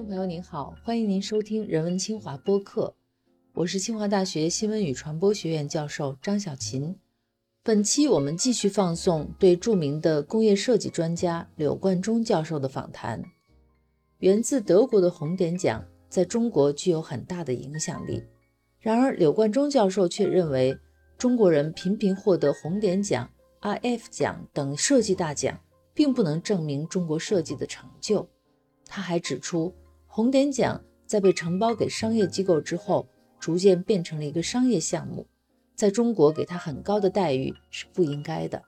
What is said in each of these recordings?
众朋友您好，欢迎您收听人文清华播客，我是清华大学新闻与传播学院教授张小琴。本期我们继续放送对著名的工业设计专家柳冠中教授的访谈。源自德国的红点奖在中国具有很大的影响力，然而柳冠中教授却认为，中国人频频获得红点奖、IF 奖等设计大奖，并不能证明中国设计的成就。他还指出，红点奖在被承包给商业机构之后，逐渐变成了一个商业项目，在中国给他很高的待遇是不应该的。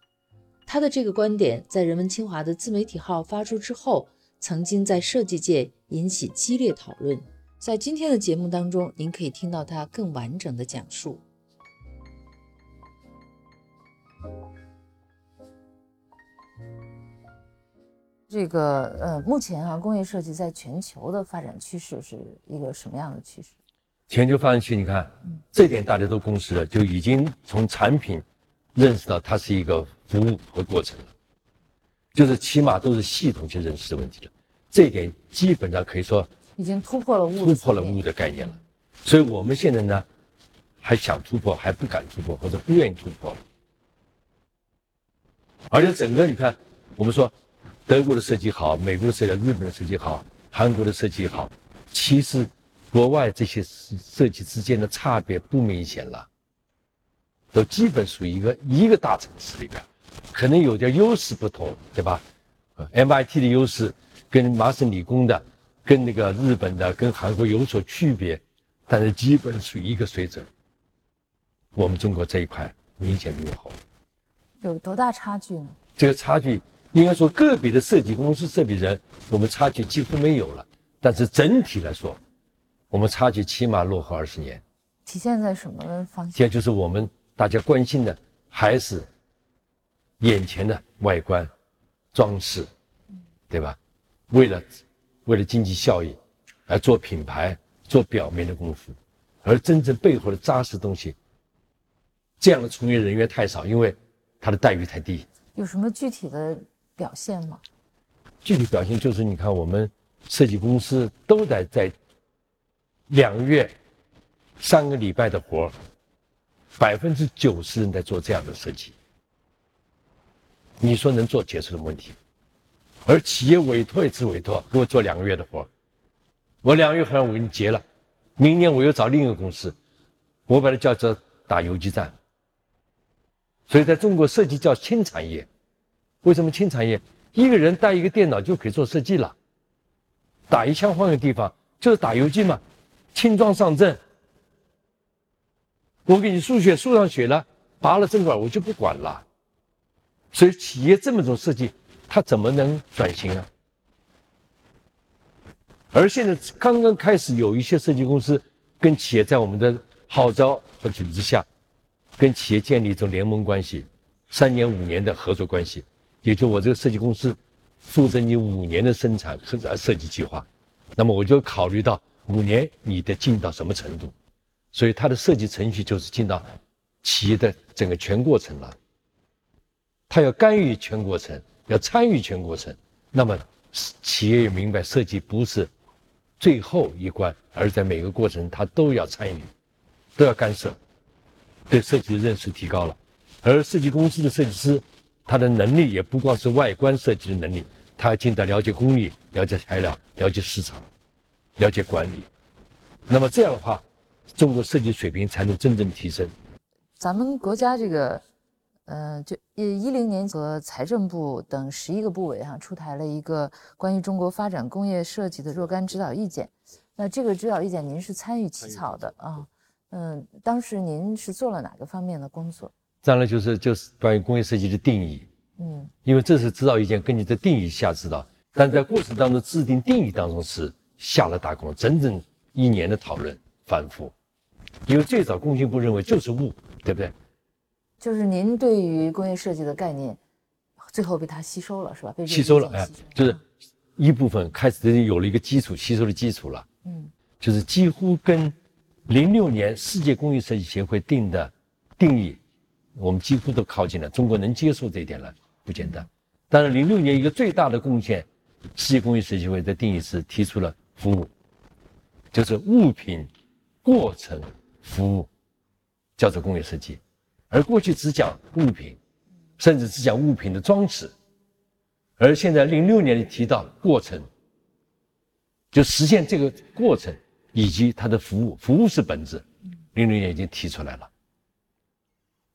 他的这个观点在人文清华的自媒体号发出之后，曾经在设计界引起激烈讨论。在今天的节目当中，您可以听到他更完整的讲述。这个呃，目前啊，工业设计在全球的发展趋势是一个什么样的趋势？全球发展趋势，你看，这点大家都共识了，就已经从产品认识到它是一个服务和过程了，就是起码都是系统去认识的问题了。这一点基本上可以说已经突破了物，突破了物的概念了。所以我们现在呢，还想突破，还不敢突破，或者不愿意突破。而且整个你看，我们说。德国的设计好，美国的设计好，日本的设计好，韩国的设计好，其实国外这些设计之间的差别不明显了，都基本属于一个一个大城市里边，可能有点优势不同，对吧？MIT 的优势跟麻省理工的、跟那个日本的、跟韩国有所区别，但是基本属于一个水准。我们中国这一块明显落后，有多大差距呢？这个差距。应该说，个别的设计公司、设计人，我们差距几乎没有了。但是整体来说，我们差距起码落后二十年。体现在什么方向？现在就是我们大家关心的，还是眼前的外观、装饰，对吧？为了为了经济效益而做品牌、做表面的功夫，而真正背后的扎实东西，这样的从业人员太少，因为他的待遇太低。有什么具体的？表现吗？具体表现就是，你看我们设计公司都得在两个月、三个礼拜的活百分之九十人在做这样的设计。你说能做结束的问题？而企业委托一次委托给我做两个月的活我两个月后我给你结了，明年我又找另一个公司，我把它叫做打游击战。所以在中国设计叫轻产业。为什么轻产业一个人带一个电脑就可以做设计了？打一枪换个地方就是打游击嘛，轻装上阵。我给你输血输上血了，拔了针管我就不管了。所以企业这么种设计，它怎么能转型啊？而现在刚刚开始有一些设计公司跟企业在我们的号召和组织下，跟企业建立一种联盟关系，三年五年的合作关系。也就我这个设计公司负责你五年的生产和设计计划，那么我就考虑到五年你得进到什么程度，所以它的设计程序就是进到企业的整个全过程了。他要干预全过程，要参与全过程，那么企业也明白设计不是最后一关，而在每个过程他都要参与，都要干涉，对设计的认识提高了，而设计公司的设计师。他的能力也不光是外观设计的能力，他还进到了解工艺、了解材料、了解市场、了解管理。那么这样的话，中国设计水平才能真正提升。咱们国家这个，呃，就一零年和财政部等十一个部委哈出台了一个关于中国发展工业设计的若干指导意见。那这个指导意见您是参与起草的啊？嗯，当时您是做了哪个方面的工作？当然就是就是关于工业设计的定义，嗯，因为这是指导意见，根据这定义下指导，但在过程当中制定定义当中是下了大功，整整一年的讨论反复，因为最早工信部认为就是物，对不对？就是您对于工业设计的概念，最后被它吸收了是吧？被吸收了，哎，就是一部分开始有了一个基础，吸收的基础了，嗯，就是几乎跟零六年世界工业设计协会定的定义。我们几乎都靠近了，中国能接受这一点了，不简单。但是零六年一个最大的贡献，世界工业设计会的定义是提出了服务，就是物品、过程、服务，叫做工业设计。而过去只讲物品，甚至只讲物品的装饰，而现在零六年里提到过程，就实现这个过程以及它的服务，服务是本质。零六年已经提出来了，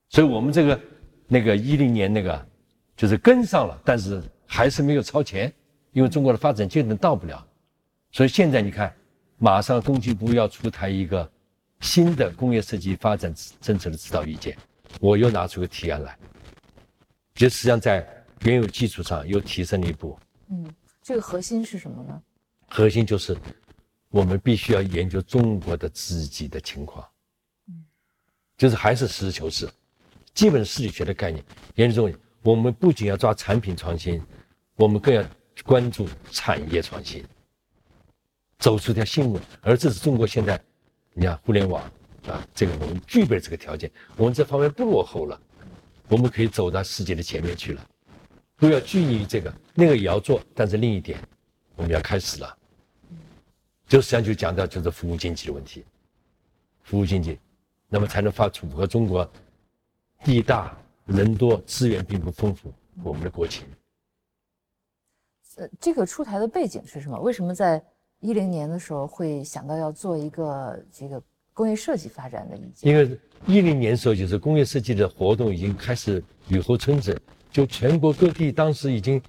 所以我们这个那个一零年那个就是跟上了，但是还是没有超前，因为中国的发展阶段到不了。所以现在你看，马上工信部要出台一个新的工业设计发展政策的指导意见，我又拿出个提案来，就实际上在原有基础上又提升了一步。嗯，这个核心是什么呢？核心就是我们必须要研究中国的自己的情况。嗯，就是还是实事求是，基本实力学的概念。研究，我们不仅要抓产品创新，我们更要关注产业创新。走出条新路，而这是中国现在，你看互联网啊，这个我们具备这个条件，我们这方面不落后了，我们可以走到世界的前面去了，不要拘泥于这个，那个也要做，但是另一点，我们要开始了，就实际上就讲到就是服务经济的问题，服务经济，那么才能发出符合中国地大人多资源并不丰富我们的国情。呃，这个出台的背景是什么？为什么在？一零年的时候会想到要做一个这个工业设计发展的意见，因为一零年时候就是工业设计的活动已经开始雨后春笋，就全国各地当时已经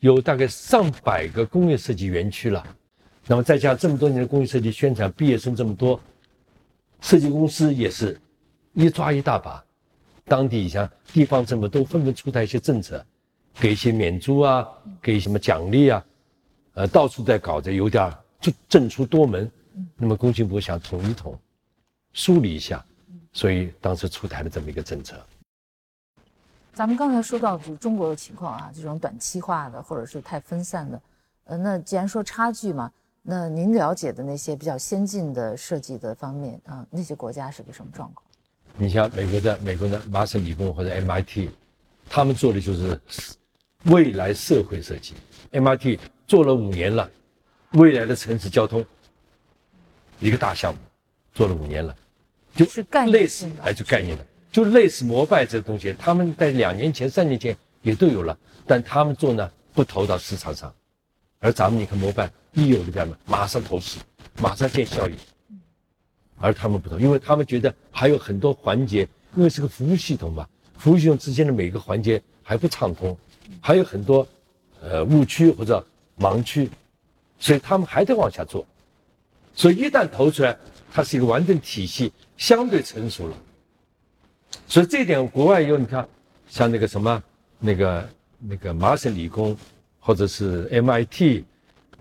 有大概上百个工业设计园区了，那么再加上这么多年的工业设计宣传，毕业生这么多，设计公司也是一抓一大把，当地像地方政府都纷纷出台一些政策，给一些免租啊，给什么奖励啊，呃，到处在搞着，有点。就政出多门，那么工信部想统一统，梳理一下，所以当时出台了这么一个政策。咱们刚才说到就中国的情况啊，这种短期化的或者是太分散的，呃，那既然说差距嘛，那您了解的那些比较先进的设计的方面啊，那些国家是个什么状况？你像美国的美国的麻省理工或者 MIT，他们做的就是未来社会设计，MIT 做了五年了。未来的城市交通，一个大项目，做了五年了，就是类似还是概念的，就类似摩拜这个东西，他们在两年前、三年前也都有了，但他们做呢不投到市场上，而咱们你看摩拜一有这样的，马上投市，马上见效益，而他们不同，因为他们觉得还有很多环节，因为是个服务系统嘛，服务系统之间的每个环节还不畅通，还有很多呃误区或者盲区。所以他们还在往下做，所以一旦投出来，它是一个完整体系，相对成熟了。所以这点国外有，你看，像那个什么，那个那个麻省理工，或者是 MIT，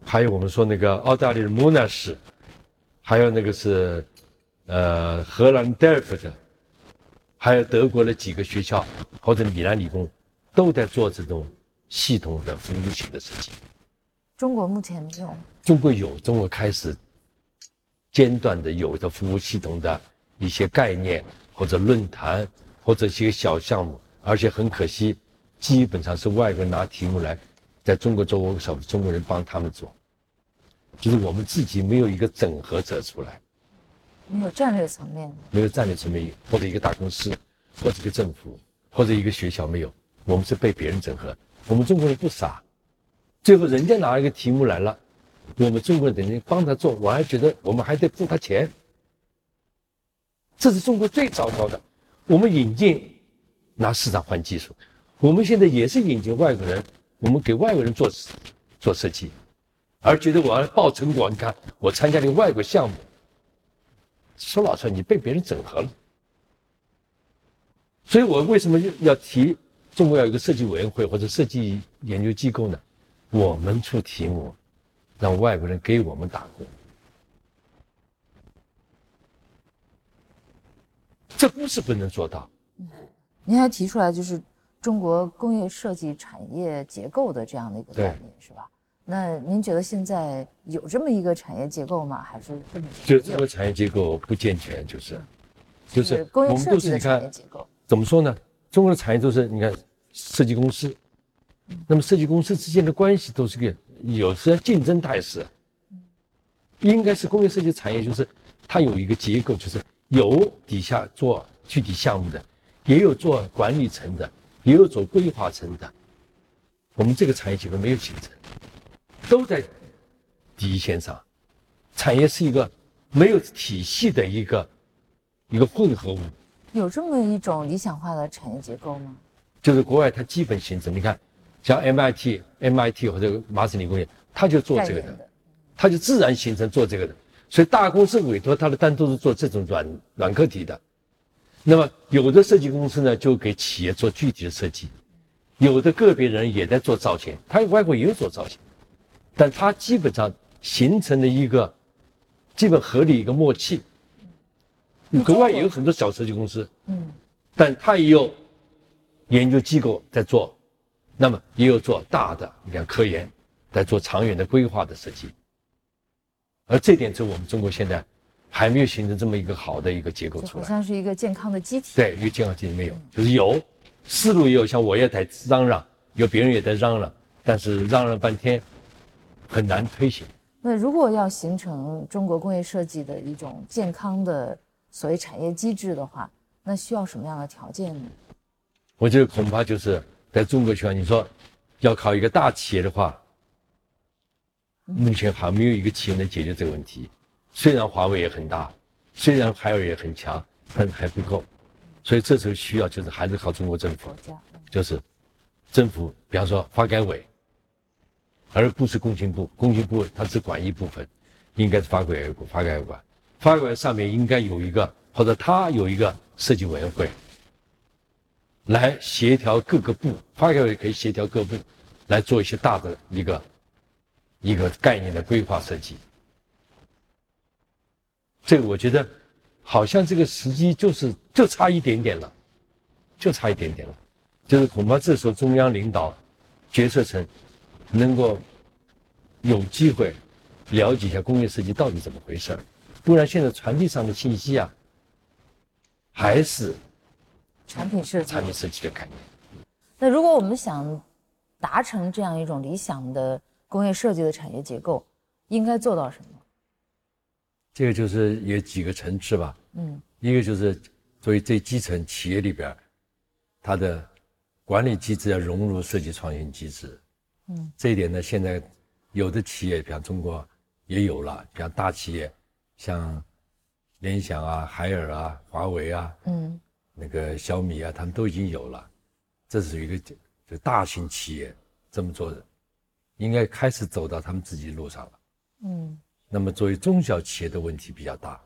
还有我们说那个澳大利亚的 Monash，还有那个是，呃，荷兰 Delft，还有德国的几个学校或者米兰理工，都在做这种系统的服务型的设计。中国目前没有。中国有，中国开始间断的有的服务系统的一些概念，或者论坛，或者一些小项目，而且很可惜，基本上是外国人拿题目来，在中国做我手中国人帮他们做，就是我们自己没有一个整合者出来，没有战略层面，没有战略层面，或者一个大公司，或者一个政府，或者一个学校没有，我们是被别人整合，我们中国人不傻。最后人家拿一个题目来了，我们中国人等于帮他做，我还觉得我们还得付他钱，这是中国最糟糕的。我们引进拿市场换技术，我们现在也是引进外国人，我们给外国人做做设计，而觉得我要报成果。你看我参加了一个外国项目，说老实话，你被别人整合了。所以我为什么要提中国要有一个设计委员会或者设计研究机构呢？我们出题目，让外国人给我们打工，这不是不能做到。您还提出来就是中国工业设计产业结构的这样的一个概念，是吧？那您觉得现在有这么一个产业结构吗？还是就这个产业结构不健全，就是，就是工业设计的产业结构。怎么说呢？中国的产业都是你看设计公司。那么设计公司之间的关系都是个有时竞争态势，应该是工业设计产业，就是它有一个结构，就是有底下做具体项目的，也有做管理层的，也有做规划层的。我们这个产业结构没有形成，都在第一线上。产业是一个没有体系的一个一个混合物。有这么一种理想化的产业结构吗？就是国外它基本形成，你看，像 MIT、MIT 或者麻省理工业，它就做这个的，它就自然形成做这个的。所以大公司委托它的单都是做这种软软课题的。那么有的设计公司呢，就给企业做具体的设计，有的个别人也在做造型，它外国也有做造型，但它基本上形成了一个基本合理一个默契。国外也有很多小设计公司，嗯，但它也有研究机构在做，那么也有做大的，你看科研在做长远的规划的设计，而这点是我们中国现在还没有形成这么一个好的一个结构出来，好像是一个健康的机体。对，一个健康机体没有，就是有思路也有，像我也在嚷嚷，有别人也在嚷嚷，但是嚷嚷半天很难推行。那如果要形成中国工业设计的一种健康的。所谓产业机制的话，那需要什么样的条件呢？我觉得恐怕就是在中国情况，你说要考一个大企业的话，目前还没有一个企业能解决这个问题。虽然华为也很大，虽然海尔也很强，但还不够。所以这时候需要就是还是靠中国政府，就是政府，比方说发改委，而不是工信部。工信部它只管一部分，应该是发改委发改委管。发改委上面应该有一个，或者他有一个设计委员会，来协调各个部。发改委可以协调各部，来做一些大的一个一个概念的规划设计。这个我觉得，好像这个时机就是就差一点点了，就差一点点了，就是恐怕这时候中央领导、决策层能够有机会了解一下工业设计到底怎么回事儿。不然，现在传递上的信息啊，还是产品设计、产品设计的概念。那如果我们想达成这样一种理想的工业设计的产业结构，应该做到什么？这个就是有几个层次吧。嗯，一个就是作为最基层企业里边，它的管理机制要融入设计创新机制。嗯，这一点呢，现在有的企业，比方中国也有了，比方大企业。像联想啊、海尔啊、华为啊，嗯，那个小米啊，他们都已经有了，这是一个就大型企业这么做的，应该开始走到他们自己的路上了，嗯。那么作为中小企业的问题比较大，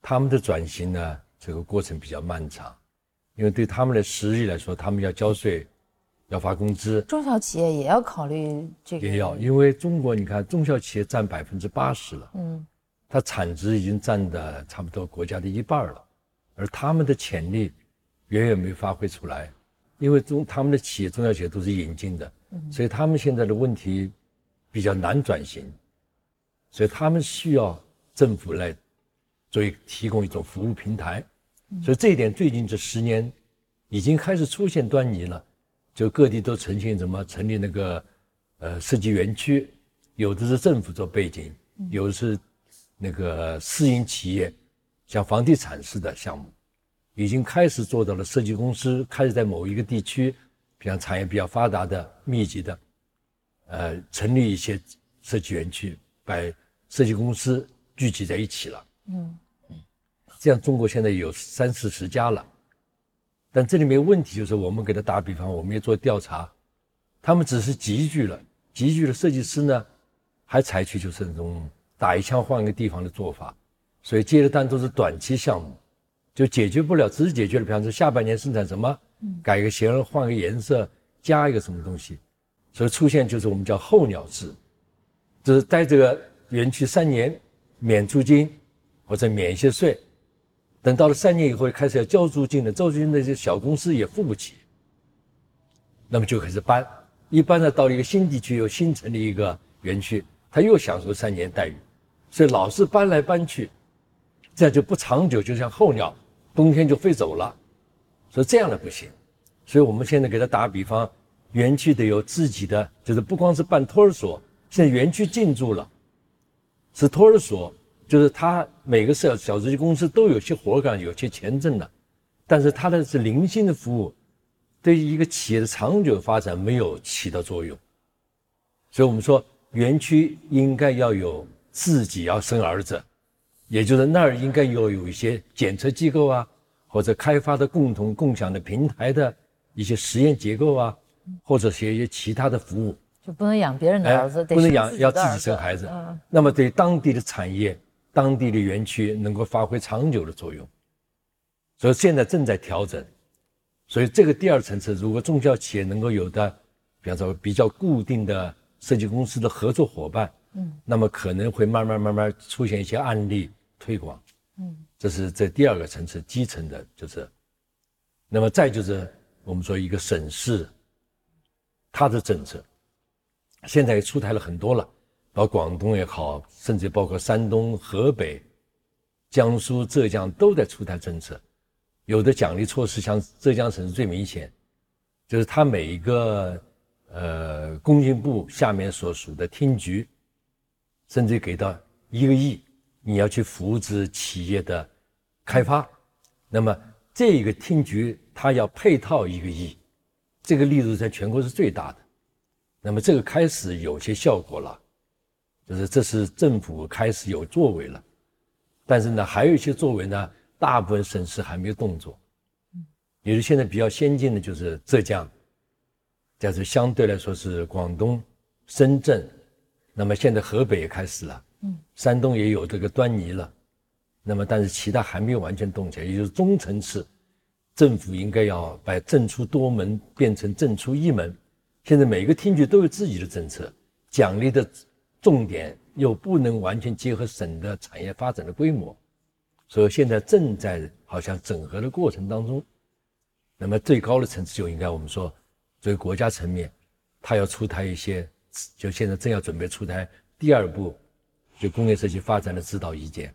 他们的转型呢，这个过程比较漫长，因为对他们的实力来说，他们要交税，要发工资。中小企业也要考虑这个。也要，因为中国你看，中小企业占百分之八十了，嗯。它产值已经占的差不多国家的一半了，而他们的潜力远远没发挥出来，因为中他们的企业中小企业都是引进的，所以他们现在的问题比较难转型，所以他们需要政府来作为提供一种服务平台，所以这一点最近这十年已经开始出现端倪了，就各地都呈现什么成立那个呃设计园区，有的是政府做背景，有的是。那个私营企业，像房地产似的项目，已经开始做到了。设计公司开始在某一个地区，比方产业比较发达的、密集的，呃，成立一些设计园区，把设计公司聚集在一起了。嗯嗯，这样中国现在有三四十家了。但这里面问题就是，我们给他打比方，我们也做调查，他们只是集聚了，集聚了设计师呢，还采取就是那种。打一枪换一个地方的做法，所以接的单都是短期项目，就解决不了，只是解决了，比方说下半年生产什么，改个型换个颜色，加一个什么东西，所以出现就是我们叫候鸟制，就是在这个园区三年免租金或者免一些税，等到了三年以后开始要交租金的，交租金那些小公司也付不起，那么就开始搬，一搬呢到了一个新地区又新成立一个园区，他又享受三年待遇。所以老是搬来搬去，这样就不长久，就像候鸟，冬天就飞走了。所以这样的不行。所以我们现在给他打个比方，园区得有自己的，就是不光是办托儿所，现在园区进驻了，是托儿所，就是他每个小小设计公司都有些活干，有些钱挣的，但是他的是零星的服务，对于一个企业的长久发展没有起到作用。所以我们说，园区应该要有自己要生儿子，也就是那儿应该要有一些检测机构啊，或者开发的共同共享的平台的一些实验结构啊，或者是一些其他的服务。就不能养别人的儿子，不能养要自己生孩子。那么对当地的产业、当地的园区能够发挥长久的作用。所以现在正在调整。所以这个第二层次，如果中小企业能够有的，比方说比较固定的设计公司的合作伙伴，嗯，那么可能会慢慢慢慢出现一些案例推广。嗯，这是这第二个层次基层的，就是。那么再就是我们说一个省市，它的政策。现在也出台了很多了，包括广东也好，甚至包括山东、河北、江苏、浙江都在出台政策。有的奖励措施，像浙江省是最明显，就是它每一个呃工信部下面所属的厅局，甚至给到一个亿，你要去扶持企业的开发，那么这个厅局它要配套一个亿，这个力度在全国是最大的。那么这个开始有些效果了，就是这是政府开始有作为了，但是呢，还有一些作为呢，大部分省市还没有动作。嗯，也是现在比较先进的就是浙江，但是相对来说是广东、深圳，那么现在河北也开始了，嗯，山东也有这个端倪了，那么但是其他还没有完全动起来，也就是中层次，政府应该要把政出多门变成政出一门。现在每个厅局都有自己的政策，奖励的重点又不能完全结合省的产业发展的规模，所以现在正在好像整合的过程当中。那么最高的层次就应该我们说，作为国家层面，它要出台一些，就现在正要准备出台第二步，就工业设计发展的指导意见，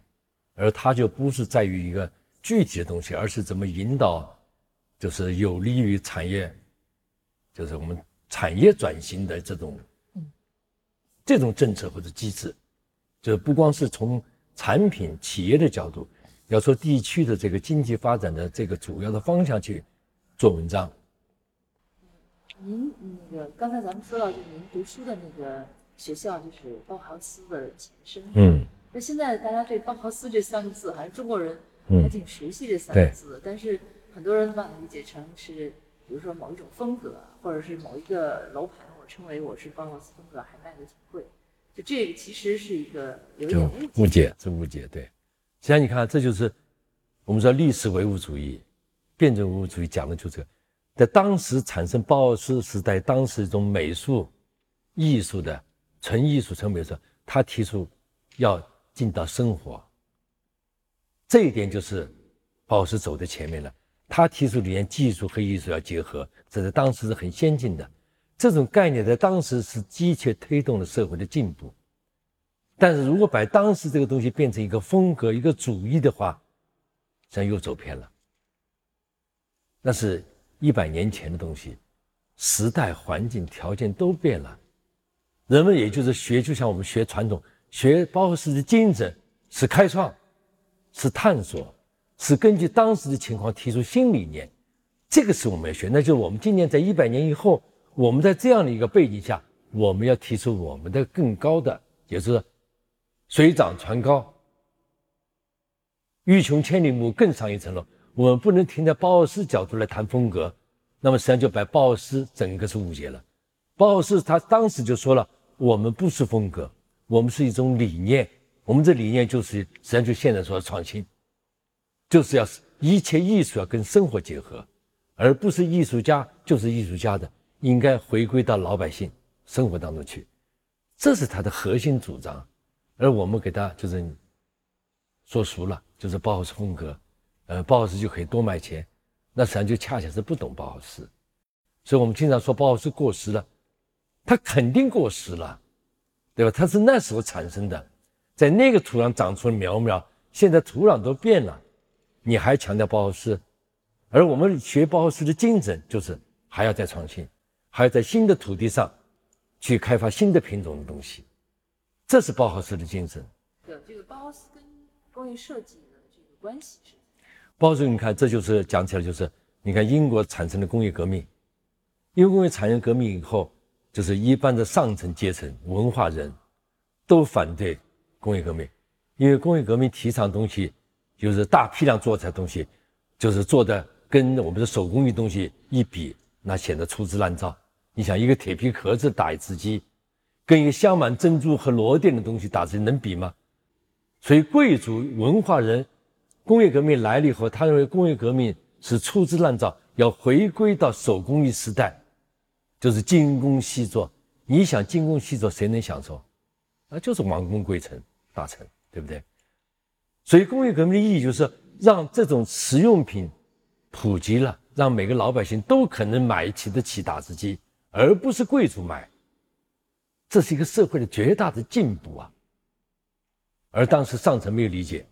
而它就不是在于一个具体的东西，而是怎么引导，就是有利于产业，就是我们。产业转型的这种，这种政策或者机制，就不光是从产品企业的角度，要说地区的这个经济发展的这个主要的方向去做文章。您那个刚才咱们说到，就您读书的那个学校，就是包豪斯的前身。嗯。那现在大家对包豪斯这三个字，好像中国人还挺熟悉这三个字，但是很多人把它理解成是。比如说某一种风格，或者是某一个楼盘，我称为我是包豪斯风格，还卖的挺贵。就这个其实是一个有点误解，是误解。对，实际上你看，这就是我们说历史唯物主义、辩证唯物主义讲的就这个，在当时产生包豪斯时代，当时一种美术、艺术的纯艺术、纯美术，他提出要进到生活，这一点就是包豪斯走在前面了。他提出理念，技术和艺术要结合，这在当时是很先进的。这种概念在当时是的确推动了社会的进步。但是如果把当时这个东西变成一个风格、一个主义的话，咱又走偏了。那是一百年前的东西，时代环境条件都变了，人们也就是学，就像我们学传统，学包豪斯的精神是开创，是探索。是根据当时的情况提出新理念，这个是我们要学。那就是我们今年在一百年以后，我们在这样的一个背景下，我们要提出我们的更高的，就是水涨船高，欲穷千里目，更上一层楼。我们不能停在鲍尔斯角度来谈风格，那么实际上就把鲍尔斯整个是误解了。鲍尔斯他当时就说了，我们不是风格，我们是一种理念，我们这理念就是实际上就现在说的创新。就是要一切艺术要跟生活结合，而不是艺术家就是艺术家的，应该回归到老百姓生活当中去，这是他的核心主张。而我们给他就是说熟了，就是包豪斯风格，呃，包豪斯就可以多卖钱，那实际上就恰恰是不懂包豪斯。所以我们经常说包豪斯过时了，他肯定过时了，对吧？他是那时候产生的，在那个土壤长出了苗苗，现在土壤都变了。你还强调包豪斯，而我们学包豪斯的精神就是还要再创新，还要在新的土地上去开发新的品种的东西，这是包豪斯的精神。对这个包豪斯跟工业设计的这个关系是？包豪斯，你看，这就是讲起来就是，你看英国产生的工业革命，因为工业产业革命以后，就是一般的上层阶层、文化人都反对工业革命，因为工业革命提倡东西就是大批量做出来东西，就是做的跟我们的手工艺东西一比，那显得粗制滥造。你想一个铁皮壳子打一只鸡，跟一个镶满珍珠和螺钿的东西打字能比吗？所以贵族文化人，工业革命来了以后，他认为工业革命是粗制滥造，要回归到手工艺时代，就是精工细作。你想精工细作，谁能享受？那就是王公贵臣大臣，对不对？所以工业革命的意义就是让这种实用品普及了，让每个老百姓都可能买起得起打字机，而不是贵族买。这是一个社会的绝大的进步啊！而当时上层没有理解，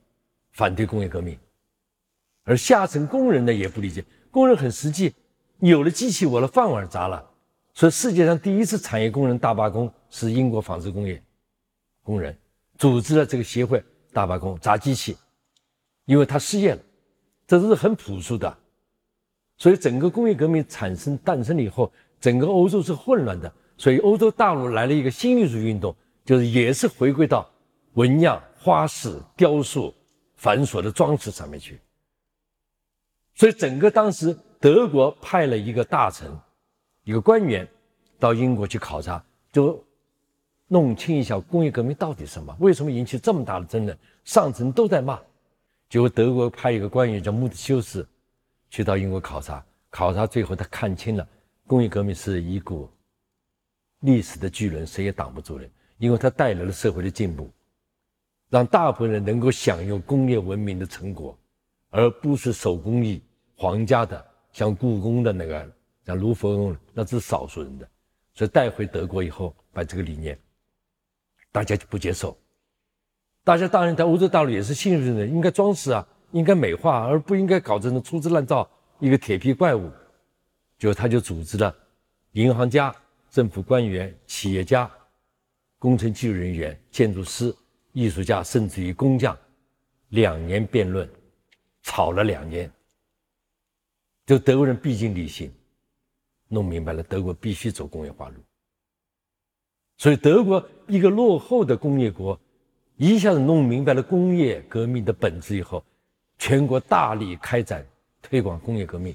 反对工业革命，而下层工人呢也不理解。工人很实际，有了机器，我的饭碗砸了。所以世界上第一次产业工人大罢工是英国纺织工业工人组织了这个协会大罢工砸机器，因为他失业了，这都是很朴素的。所以整个工业革命产生诞生了以后，整个欧洲是混乱的。所以欧洲大陆来了一个新艺术运动，就是也是回归到纹样、花式、雕塑、繁琐的装饰上面去。所以整个当时德国派了一个大臣、一个官员到英国去考察，就弄清一下工业革命到底什么，为什么引起这么大的争论，上层都在骂。结果德国派一个官员叫穆特修斯去到英国考察，考察最后他看清了工业革命是一股。历史的巨轮，谁也挡不住的，因为它带来了社会的进步，让大部分人能够享用工业文明的成果，而不是手工艺、皇家的，像故宫的那个，像卢浮宫，那是少数人的。所以带回德国以后，把这个理念，大家就不接受。大家当然在欧洲大陆也是信任的，应该装饰啊，应该美化，而不应该搞这种粗制滥造一个铁皮怪物。就他就组织了银行家。政府官员、企业家、工程技术人员、建筑师、艺术家，甚至于工匠，两年辩论，吵了两年。就德国人毕竟理性，弄明白了德国必须走工业化路。所以德国一个落后的工业国，一下子弄明白了工业革命的本质以后，全国大力开展推广工业革命，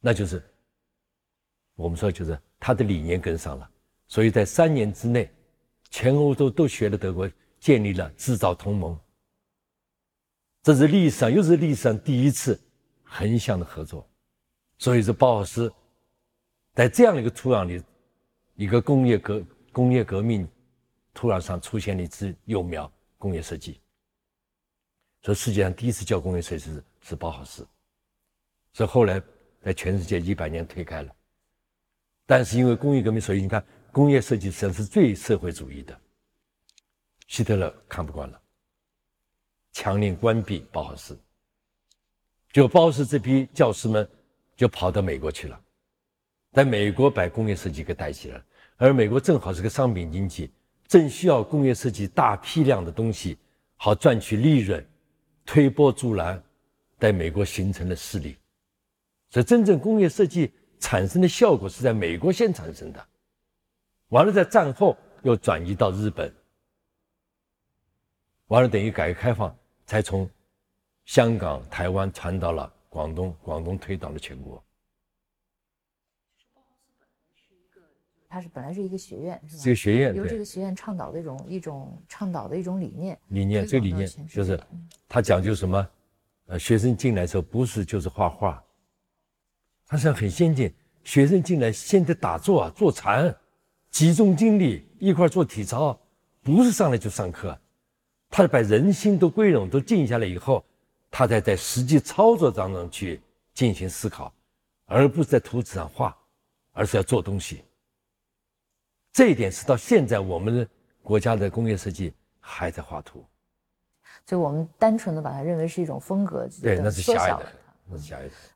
那就是我们说就是。他的理念跟上了，所以在三年之内，全欧洲都学了德国，建立了制造同盟。这是历史上又是历史上第一次横向的合作。所以，这包豪斯在这样的一个土壤里，一个工业革工业革命土壤上出现了一支幼苗——工业设计。所以，世界上第一次叫工业设计师是包豪斯，所以后来在全世界一百年推开了。但是因为工业革命，所以你看，工业设计实际上是最社会主义的。希特勒看不惯了，强令关闭包豪斯。就包豪斯这批教师们就跑到美国去了，在美国把工业设计给带起来。而美国正好是个商品经济，正需要工业设计大批量的东西，好赚取利润，推波助澜，在美国形成了势力。所以真正工业设计。产生的效果是在美国先产生的，完了在战后又转移到日本，完了等于改革开放才从香港、台湾传到了广东，广东推到了全国。它是本来是一个学院，是吧？这个学院由这个学院倡导的一种一种倡导的一种理念。理念，这个理念就是，他讲究什么？呃，学生进来时候不是就是画画。他是很先进，学生进来先得打坐啊，坐禅，集中精力一块做体操，不是上来就上课，他是把人心都归拢，都静下来以后，他才在实际操作当中去进行思考，而不是在图纸上画，而是要做东西。这一点是到现在我们的国家的工业设计还在画图，所以我们单纯的把它认为是一种风格对，那是狭隘的。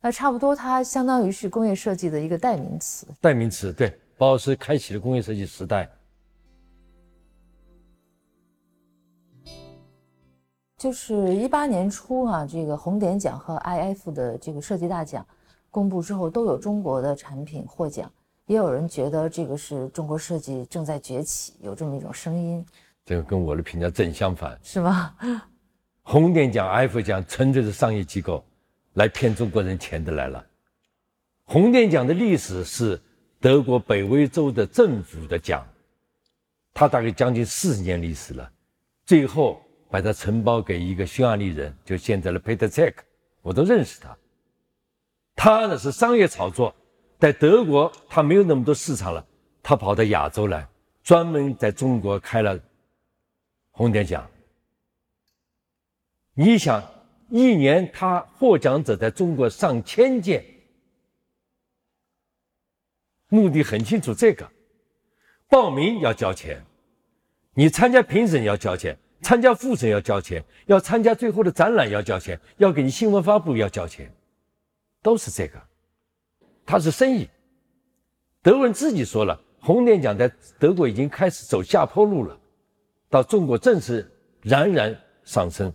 那差不多，它相当于是工业设计的一个代名词。代名词，对，包豪斯开启了工业设计时代。就是一八年初啊，这个红点奖和 IF 的这个设计大奖公布之后，都有中国的产品获奖，也有人觉得这个是中国设计正在崛起，有这么一种声音。这个跟我的评价正相反，是吗？红点奖、IF 奖纯粹是商业机构来骗中国人钱的来了。红点奖的历史是德国北威州的政府的奖，它大概将近四十年历史了，最后。把它承包给一个匈牙利人，就现在的 Peter z e k 我都认识他。他呢是商业炒作，在德国他没有那么多市场了，他跑到亚洲来，专门在中国开了红点奖。你想，一年他获奖者在中国上千件，目的很清楚，这个报名要交钱，你参加评审要交钱。参加复审要交钱，要参加最后的展览要交钱，要给你新闻发布要交钱，都是这个。它是生意。德文自己说了，红点奖在德国已经开始走下坡路了，到中国正是冉冉上升。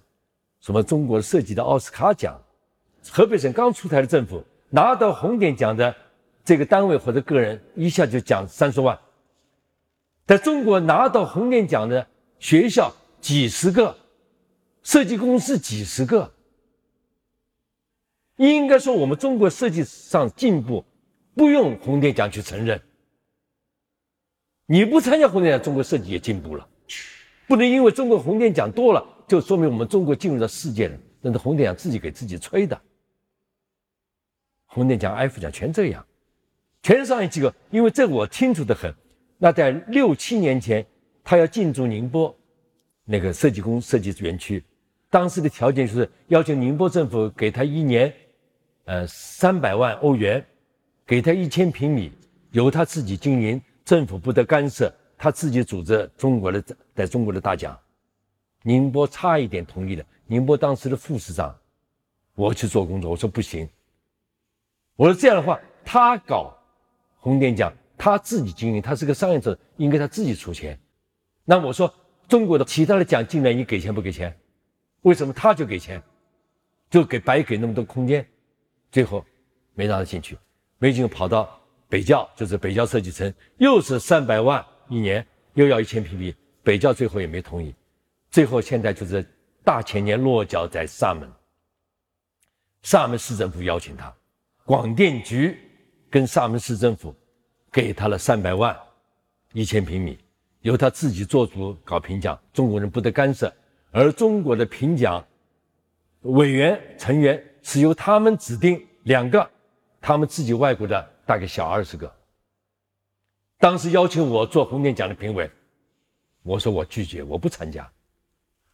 什么中国设计的奥斯卡奖，河北省刚出台的政府拿到红点奖的这个单位或者个人一下就奖三十万，在中国拿到红点奖的学校。几十个设计公司，几十个，应该说我们中国设计上进步，不用红点奖去承认。你不参加红点奖，中国设计也进步了，不能因为中国红点奖多了，就说明我们中国进入了世界了。那是红点奖自己给自己吹的。红点奖、F 奖全这样，全是商业机构。因为这我清楚的很。那在六七年前，他要进驻宁波。那个设计工设计园区，当时的条件就是要求宁波政府给他一年，呃，三百万欧元，给他一千平米，由他自己经营，政府不得干涉，他自己组织中国的在中国的大奖。宁波差一点同意了，宁波当时的副市长，我去做工作，我说不行，我说这样的话，他搞红点奖，他自己经营，他是个商业者，应该他自己出钱。那我说。中国的其他的奖进来，你给钱不给钱？为什么他就给钱，就给白给那么多空间？最后没让他进去，没进去，跑到北教，就是北教设计城，又是三百万一年，又要一千平米，北教最后也没同意。最后现在就是大前年落脚在厦门，厦门市政府邀请他，广电局跟厦门市政府给他了三百万一千平米。由他自己做主搞评奖，中国人不得干涉。而中国的评奖委员成员是由他们指定两个，他们自己外国的大概小二十个。当时邀请我做红点奖的评委，我说我拒绝，我不参加。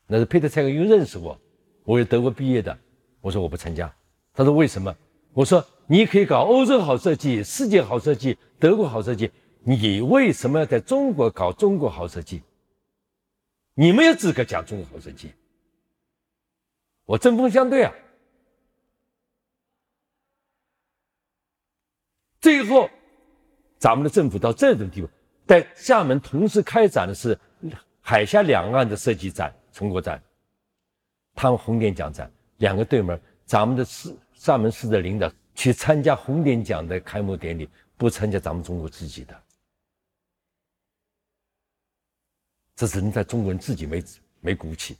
那是佩特蔡克因认识我，我是德国毕业的，我说我不参加。他说为什么？我说你可以搞欧洲好设计、世界好设计、德国好设计。你为什么要在中国搞中国好设计？你没有资格讲中国好设计。我针锋相对啊。最后，咱们的政府到这种地步，在厦门同时开展的是海峡两岸的设计展、成果展，他们红点奖展两个对门，咱们的市厦门市的领导去参加红点奖的开幕典礼，不参加咱们中国自己的。这只能在中国人自己没没骨气，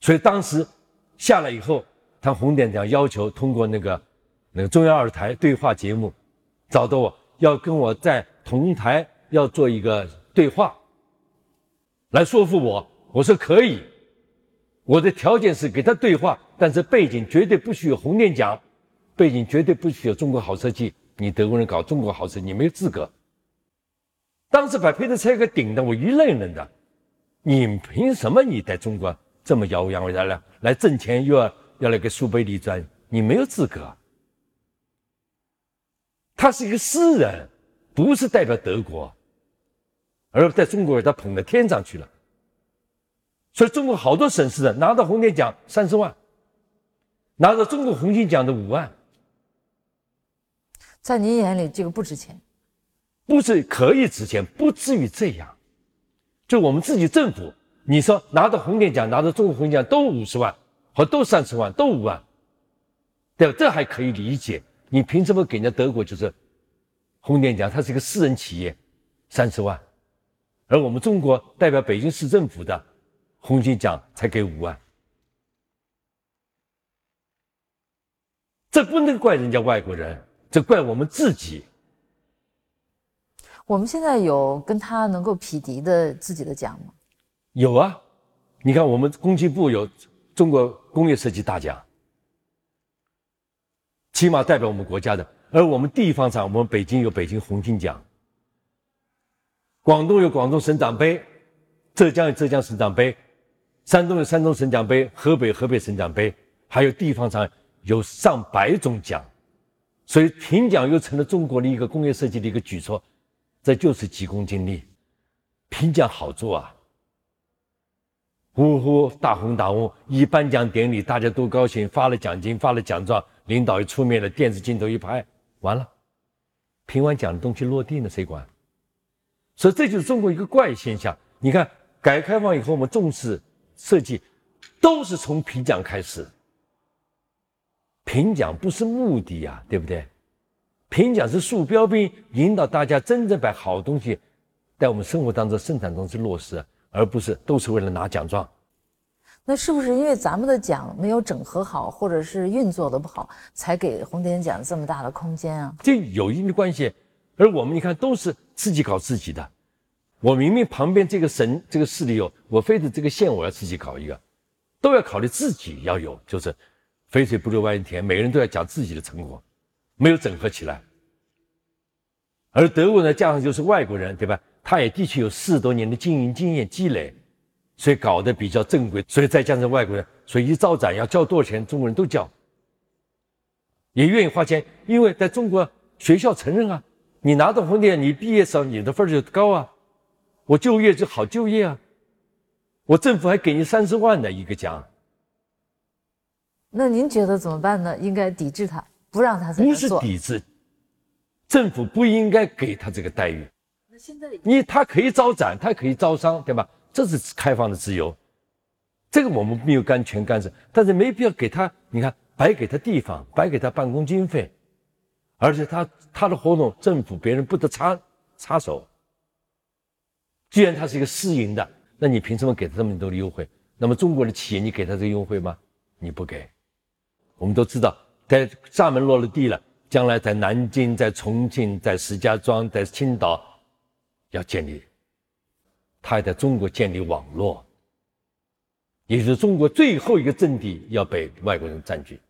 所以当时下来以后，他红点奖要求通过那个那个中央二台对话节目，找到我要跟我在同台要做一个对话，来说服我。我说可以，我的条件是给他对话，但是背景绝对不许有红点奖，背景绝对不许有中国好设计。你德国人搞中国好设计，你没有资格。当时把佩特车给顶的我一愣一愣的，你凭什么你在中国这么耀武扬威的来来挣钱，又要要来给苏贝利赚？你没有资格。他是一个诗人，不是代表德国，而在中国他捧到天上去了。所以中国好多省市的拿到红点奖三十万，拿到中国红星奖的五万，在您眼里这个不值钱。不是可以值钱，不至于这样。就我们自己政府你说拿到红点奖，拿到中国红点奖都五十万，和都三十万，都五万，对吧？这还可以理解。你凭什么给人家德国就是红点奖？它是一个私人企业，三十万，而我们中国代表北京市政府的红星奖才给五万，这不能怪人家外国人，这怪我们自己。我们现在有跟他能够匹敌的自己的奖吗？有啊，你看我们工信部有中国工业设计大奖。起码代表我们国家的，而我们地方上，我们北京有北京红星奖，广东有广东省长杯，浙江有浙江省长杯，山东有山东省奖杯，河北河北省奖杯，还有地方上有上百种奖，所以评奖又成了中国的一个工业设计的一个举措，这就是急功近利，评奖好做啊，呼呼大红大红，一颁奖典礼大家都高兴，发了奖金，发了奖状。领导一出面了，电视镜头一拍，完了，评完奖的东西落地了，谁管？所以这就是中国一个怪现象。你看，改革开放以后，我们重视设计，都是从评奖开始。评奖不是目的呀，对不对？评奖是树标兵，引导大家真正把好东西在我们生活当中、生产中去落实，而不是都是为了拿奖状。那是不是因为咱们的奖没有整合好，或者是运作的不好，才给红点奖这么大的空间啊？这有一定的关系。而我们你看，都是自己搞自己的。我明明旁边这个省、这个市里有，我非得这个县我要自己搞一个，都要考虑自己要有，就是肥水不流外人田，每个人都要讲自己的成果，没有整合起来。而德国呢，加上就是外国人，对吧？他也的确有四十多年的经营经验积累。所以搞得比较正规，所以再加上外国人，所以一招展要交多少钱，中国人都交，也愿意花钱，因为在中国学校承认啊，你拿到红点，你毕业时候你的分就高啊，我就业就好就业啊，我政府还给你三十万呢一个奖。那您觉得怎么办呢？应该抵制他，不让他不是抵制，政府不应该给他这个待遇。那现在你他可以招展，他可以招商，对吧？这是开放的自由，这个我们没有干全干涉，但是没必要给他，你看白给他地方，白给他办公经费，而且他他的活动政府别人不得插插手。既然它是一个私营的，那你凭什么给他这么多的优惠？那么中国的企业你给他这个优惠吗？你不给。我们都知道，在厦门落了地了，将来在南京、在重庆、在石家庄、在青岛要建立。他还在中国建立网络，也就是中国最后一个阵地要被外国人占据。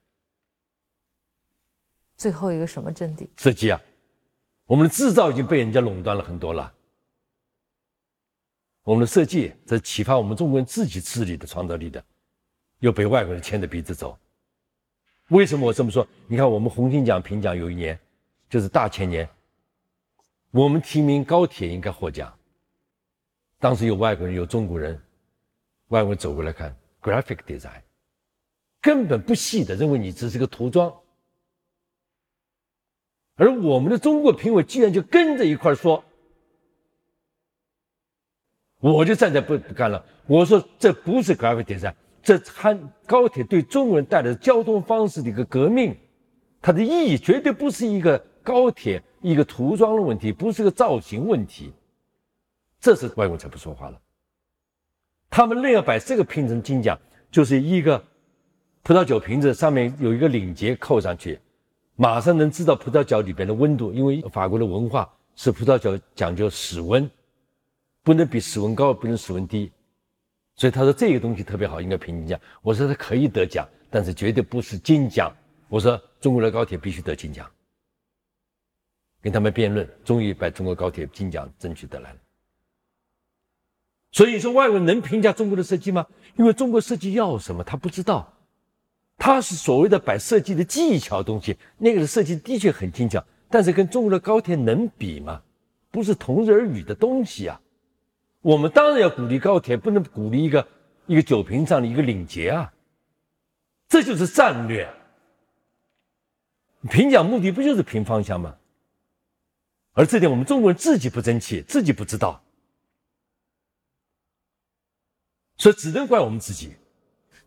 最后一个什么阵地？设计啊，我们的制造已经被人家垄断了很多了。我们的设计，这启发我们中国人自己治理的创造力的，又被外国人牵着鼻子走。为什么我这么说？你看，我们红星奖评奖有一年，就是大前年，我们提名高铁应该获奖。当时有外国人，有中国人，外国人走过来看 graphic design，根本不细的，认为你只是个涂装。而我们的中国评委居然就跟着一块说，我就站在不不干了。我说这不是 graphic design，这汉高铁对中国人带来的交通方式的一个革命，它的意义绝对不是一个高铁一个涂装的问题，不是个造型问题。这是外国才不说话了。他们那要把这个拼成金奖，就是一个葡萄酒瓶子上面有一个领结扣上去，马上能知道葡萄酒里边的温度。因为法国的文化是葡萄酒讲究室温，不能比史文高，不能史文低。所以他说这个东西特别好，应该评金奖。我说他可以得奖，但是绝对不是金奖。我说中国的高铁必须得金奖。跟他们辩论，终于把中国高铁金奖争取得来了。所以说，外国人能评价中国的设计吗？因为中国设计要什么，他不知道。他是所谓的摆设计的技巧东西，那个设计的确很精巧，但是跟中国的高铁能比吗？不是同日而语的东西啊。我们当然要鼓励高铁，不能鼓励一个一个酒瓶上的一个领结啊。这就是战略。评奖目的不就是评方向吗？而这点我们中国人自己不争气，自己不知道。所以只能怪我们自己。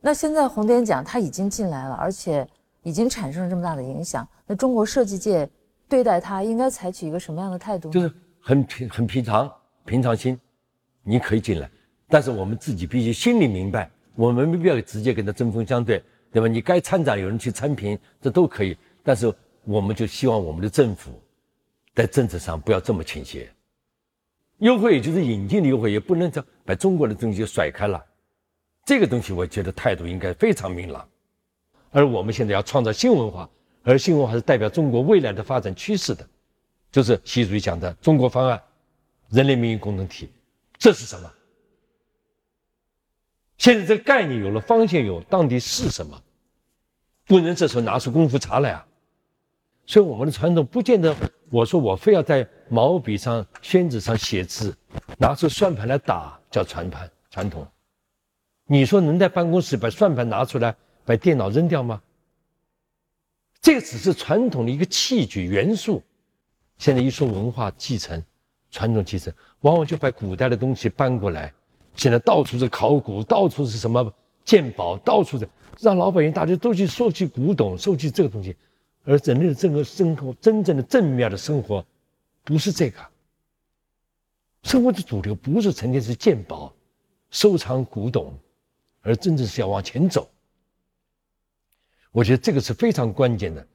那现在红点奖它已经进来了，而且已经产生了这么大的影响，那中国设计界对待它应该采取一个什么样的态度？就是很平很平常平常心，你可以进来，但是我们自己必须心里明白，我们没必要直接跟他针锋相对，对吧？你该参展有人去参评，这都可以，但是我们就希望我们的政府在政治上不要这么倾斜。优惠也就是引进的优惠，也不能叫把中国的东西甩开了。这个东西，我觉得态度应该非常明朗。而我们现在要创造新文化，而新文化是代表中国未来的发展趋势的，就是习主席讲的“中国方案”、“人类命运共同体”，这是什么？现在这个概念有了，方向有，到底是什么？不能这时候拿出功夫茶来啊！所以我们的传统不见得，我说我非要在毛笔上、宣纸上写字，拿出算盘来打叫传盘传统。你说能在办公室把算盘拿出来，把电脑扔掉吗？这个只是传统的一个器具元素。现在一说文化继承、传统继承，往往就把古代的东西搬过来。现在到处是考古，到处是什么鉴宝，到处的让老百姓大家都去收集古董，收集这个东西。而人类的整个生活，真正的正面的生活，不是这个。生活的主流不是成天是鉴宝、收藏古董。而真正是要往前走，我觉得这个是非常关键的。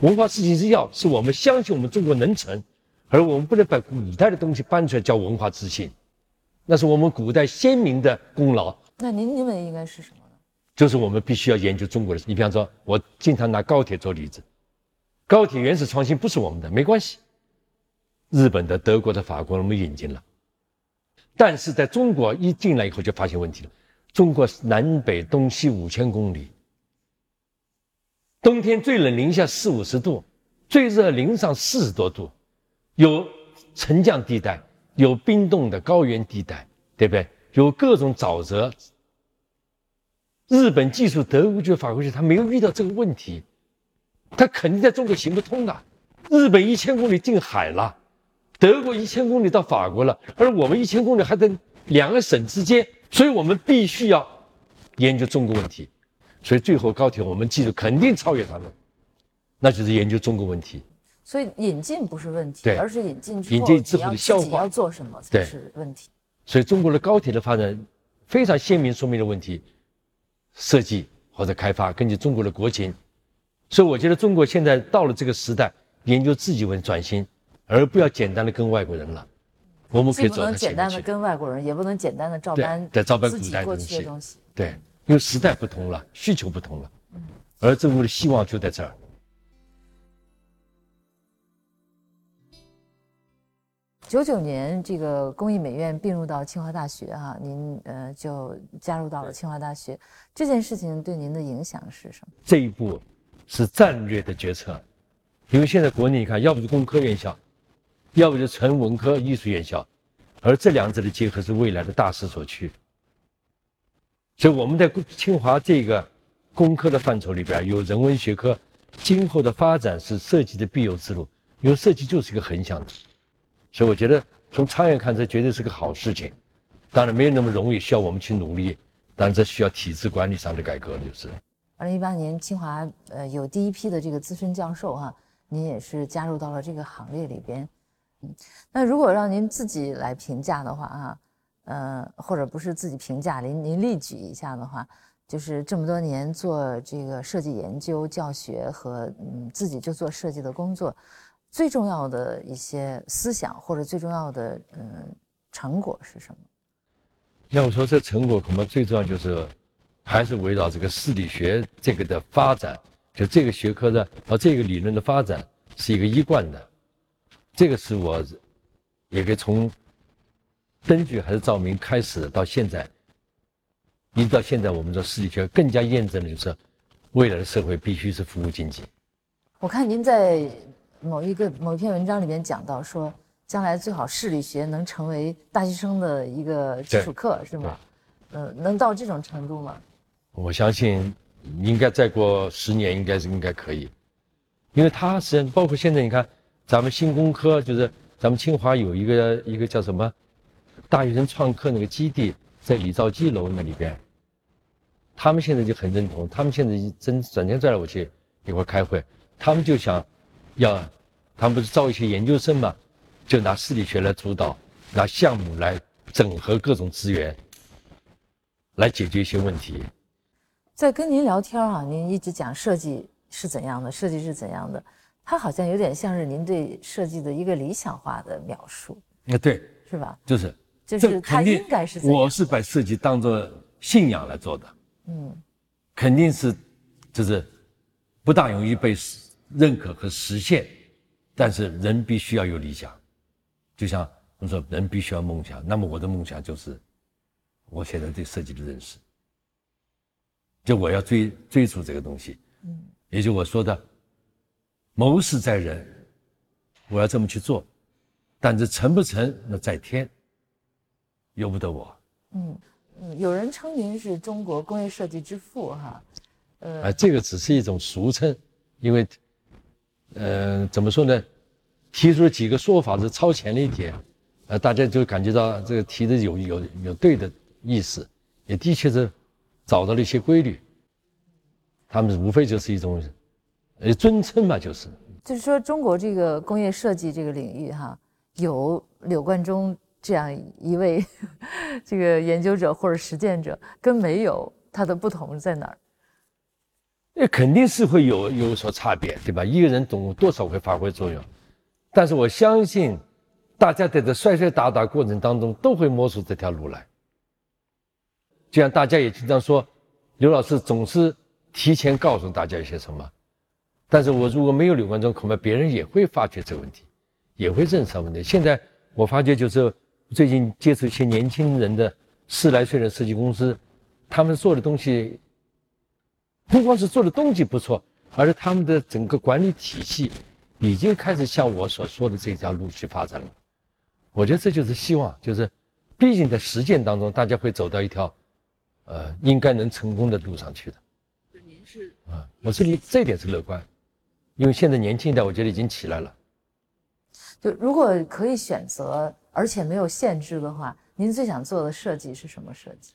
文化自信是要，是我们相信我们中国能成，而我们不能把古代的东西搬出来叫文化自信，那是我们古代先民的功劳。那您认为应该是什么呢？就是我们必须要研究中国的。你比方说，我经常拿高铁做例子，高铁原始创新不是我们的，没关系，日本的、德国的、法国我们引进了，但是在中国一进来以后就发现问题了。中国南北东西五千公里，冬天最冷零下四五十度，最热零上四十多度，有沉降地带，有冰冻的高原地带，对不对？有各种沼泽。日本技术，德国技术，法国技术，他没有遇到这个问题，他肯定在中国行不通的。日本一千公里进海了，德国一千公里到法国了，而我们一千公里还在两个省之间。所以我们必须要研究中国问题，所以最后高铁我们技术肯定超越他们，那就是研究中国问题。所以引进不是问题，而是引进引进之后的消化要做什么才是问题。所以中国的高铁的发展非常鲜明说明了问题：设计或者开发根据中国的国情。所以我觉得中国现在到了这个时代，研究自己问转型，而不要简单的跟外国人了。我们可以不能简单的跟外国人，也不能简单的照搬自己过去的东西。对，因为时代不同了，需求不同了。嗯，而中国的希望就在这儿。九九年，这个工艺美院并入到清华大学啊，您呃就加入到了清华大学。这件事情对您的影响是什么？这一步是战略的决策，因为现在国内你看，要不是工科院校。要不就纯文科艺术院校，而这两者的结合是未来的大势所趋。所以我们在清华这个工科的范畴里边，有人文学科，今后的发展是设计的必由之路，因为设计就是一个横向的。所以我觉得从长远看，这绝对是个好事情。当然没有那么容易，需要我们去努力。但这需要体制管理上的改革，就是。二零一八年，清华呃有第一批的这个资深教授哈，您也是加入到了这个行列里边。嗯那如果让您自己来评价的话啊，呃，或者不是自己评价，您您例举一下的话，就是这么多年做这个设计研究、教学和嗯自己就做设计的工作，最重要的一些思想或者最重要的嗯成果是什么？要说这成果，恐怕最重要就是还是围绕这个视理学这个的发展，就这个学科的和这个理论的发展是一个一贯的。这个是我，也可以从灯具还是照明开始到现在，一直到现在，我们说视力学更加验证的就是，未来的社会必须是服务经济。我看您在某一个某一篇文章里面讲到说，将来最好视力学能成为大学生的一个基础课，是吗？嗯，能到这种程度吗？我相信应该再过十年，应该是应该可以，因为它实际上包括现在你看。咱们新工科就是咱们清华有一个一个叫什么大学生创客那个基地，在李兆基楼那里边，他们现在就很认同，他们现在真转天拽我去一块开会，他们就想要，他们不是招一些研究生嘛，就拿视力学来主导，拿项目来整合各种资源，来解决一些问题。在跟您聊天啊，您一直讲设计是怎样的，设计是怎样的，它好像有点像是您对设计的一个理想化的描述。啊，对，是吧？就是，就是它应该是。我是把设计当做信仰来做的。嗯，肯定是，就是不大容易被认可和实现，但是人必须要有理想，就像我们说，人必须要梦想。那么我的梦想就是，我现在对设计的认识。就我要追追逐这个东西，嗯，也就我说的，谋事在人，我要这么去做，但这成不成那在天，由不得我。嗯嗯，有人称您是中国工业设计之父，哈，呃，啊，这个只是一种俗称，因为，呃，怎么说呢？提出了几个说法是超前了一点，呃，大家就感觉到这个提的有有有对的意思，也的确是。找到了一些规律，他们无非就是一种，呃，尊称嘛，就是。就是说，中国这个工业设计这个领域，哈，有柳冠中这样一位 这个研究者或者实践者，跟没有它的不同在哪儿？那肯定是会有有所差别，对吧？一个人懂多少会发挥作用，但是我相信，大家在这摔摔打打过程当中，都会摸出这条路来。就像大家也经常说，刘老师总是提前告诉大家一些什么，但是我如果没有刘冠中，恐怕别人也会发觉这个问题，也会认识到问题。现在我发觉就是最近接触一些年轻人的十来岁的设计公司，他们做的东西不光是做的东西不错，而是他们的整个管理体系已经开始向我所说的这条路去发展了。我觉得这就是希望，就是毕竟在实践当中，大家会走到一条。呃，应该能成功的路上去的。您是啊，我这里这一点是乐观，因为现在年轻一代，我觉得已经起来了。就如果可以选择，而且没有限制的话，您最想做的设计是什么设计？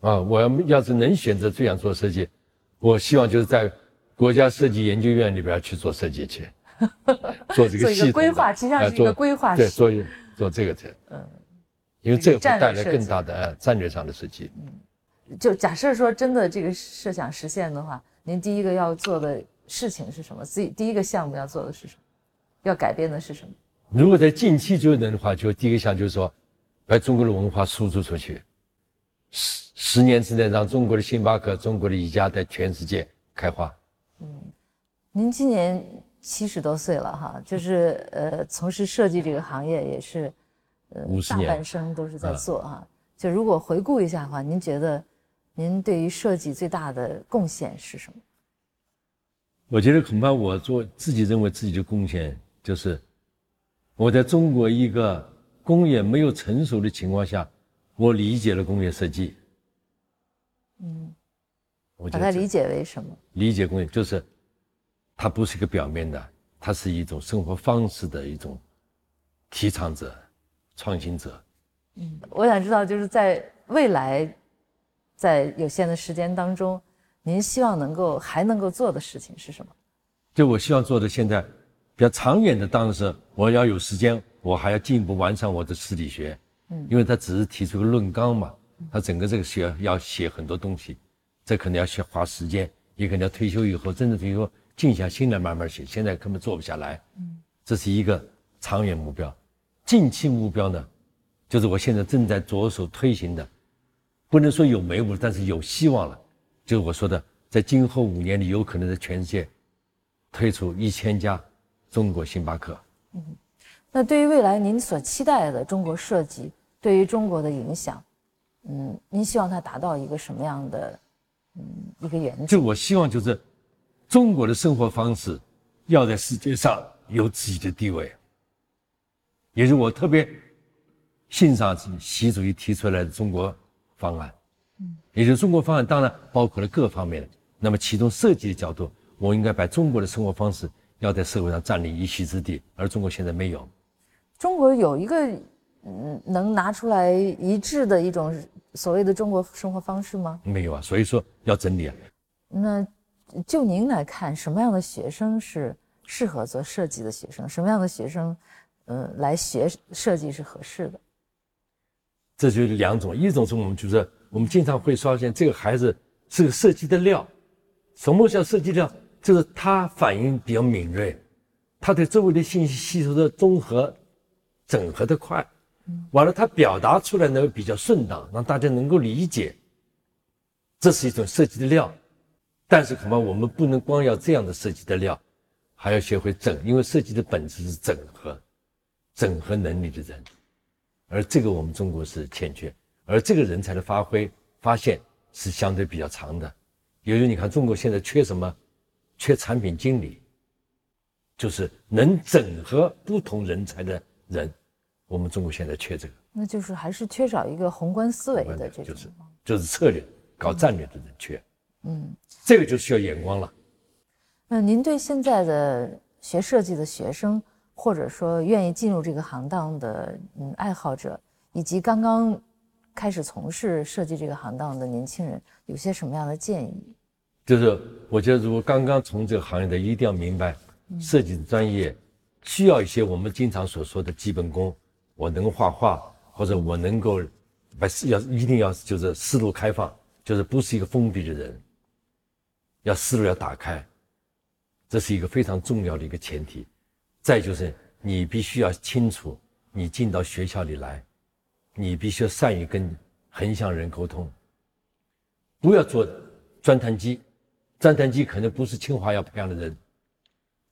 啊，我要要是能选择最想做设计，我希望就是在国家设计研究院里边去做设计去，做这个系统规划，实际上是一个规划对，做做这个去，嗯，因为这个会带来更大的战略上的设计，嗯。就假设说真的这个设想实现的话，您第一个要做的事情是什么？自己第一个项目要做的是什么？要改变的是什么？如果在近期就能的话，就第一个项就是说，把中国的文化输出出去，十十年之内让中国的星巴克、中国的宜家在全世界开花。嗯，您今年七十多岁了哈，就是呃，从事设计这个行业也是，呃，大半生都是在做哈。就如果回顾一下的话，您觉得？您对于设计最大的贡献是什么？我觉得恐怕我做自己认为自己的贡献就是，我在中国一个工业没有成熟的情况下，我理解了工业设计。嗯，我把它理解为什么？理解工业就是，它不是一个表面的，它是一种生活方式的一种提倡者、创新者。嗯，我想知道就是在未来。在有限的时间当中，您希望能够还能够做的事情是什么？就我希望做的，现在比较长远的，当然是我要有时间，我还要进一步完善我的实体学。嗯，因为他只是提出个论纲嘛，他整个这个学要写很多东西，这可能要写花时间，也可能要退休以后真正退休静下心来慢慢写，现在根本做不下来。嗯，这是一个长远目标。近期目标呢，就是我现在正在着手推行的。不能说有眉目，但是有希望了。就是我说的，在今后五年里，有可能在全世界推出一千家中国星巴克。嗯，那对于未来您所期待的中国设计对于中国的影响，嗯，您希望它达到一个什么样的嗯一个原则？就我希望就是中国的生活方式要在世界上有自己的地位，也是我特别欣赏习主席提出来的中国。方案，嗯，也就是中国方案，当然包括了各方面的。那么，其中设计的角度，我应该把中国的生活方式要在社会上占领一席之地，而中国现在没有。中国有一个嗯能拿出来一致的一种所谓的中国生活方式吗？没有啊，所以说要整理啊。那就您来看，什么样的学生是适合做设计的学生？什么样的学生，呃，来学设计是合适的？这就是两种，一种是我们就是我们经常会发现这个孩子是个设计的料。什么叫设计料？就是他反应比较敏锐，他对周围的信息吸收的综合、整合的快。完了，他表达出来呢比较顺当，让大家能够理解。这是一种设计的料，但是恐怕我们不能光要这样的设计的料，还要学会整，因为设计的本质是整合，整合能力的人，而这个我们中国是欠缺，而这个人才的发挥发现是相对比较长的。由于你看中国现在缺什么？缺产品经理，就是能整合不同人才的人。我们中国现在缺这个，那就是还是缺少一个宏观思维的这种，就是就是策略搞战略的人缺，嗯，这个就需要眼光了。那您对现在的学设计的学生，或者说愿意进入这个行当的嗯爱好者，以及刚刚开始从事设计这个行当的年轻人，有些什么样的建议？就是我觉得，如果刚刚从这个行业的，一定要明白，设计专业需要一些我们经常所说的基本功。我能画画，或者我能够把思要一定要就是思路开放，就是不是一个封闭的人，要思路要打开，这是一个非常重要的一个前提。再就是你必须要清楚，你进到学校里来，你必须要善于跟横向人沟通，不要做钻探机，钻探机可能不是清华要培养的人，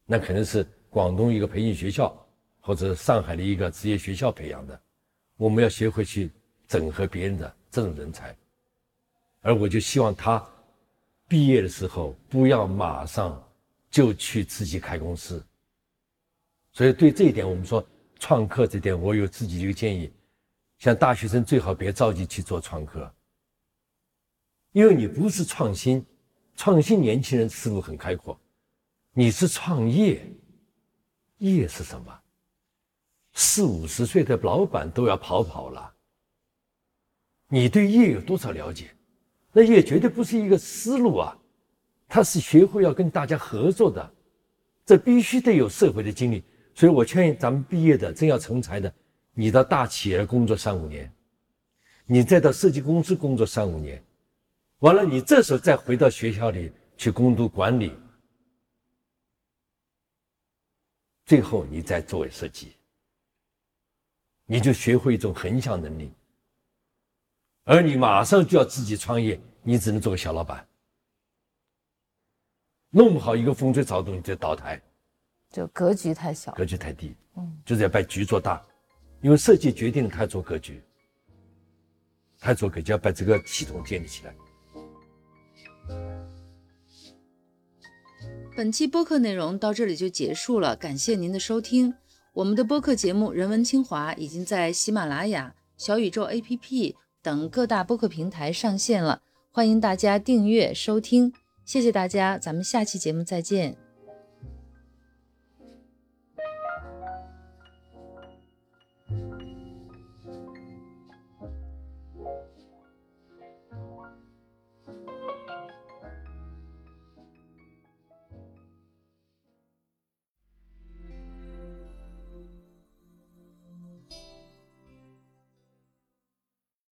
那可能是广东一个培训学校。或者上海的一个职业学校培养的，我们要学会去整合别人的这种人才，而我就希望他毕业的时候不要马上就去自己开公司。所以对这一点，我们说创客这点，我有自己一个建议：像大学生最好别着急去做创客，因为你不是创新，创新年轻人思路很开阔，你是创业，业是什么？四五十岁的老板都要跑跑了，你对业有多少了解？那业绝对不是一个思路啊，他是学会要跟大家合作的，这必须得有社会的经历。所以我劝咱们毕业的真要成才的，你到大企业工作三五年，你再到设计公司工作三五年，完了你这时候再回到学校里去攻读管理，最后你再作为设计。你就学会一种横向能力，而你马上就要自己创业，你只能做个小老板，弄不好一个风吹草动你就倒台，就格局太小，格局太低，嗯，就是要把局做大，因为设计决定了他做格局，他做格局要把这个系统建立起来。本期播客内容到这里就结束了，感谢您的收听。我们的播客节目《人文清华》已经在喜马拉雅、小宇宙 APP 等各大播客平台上线了，欢迎大家订阅收听。谢谢大家，咱们下期节目再见。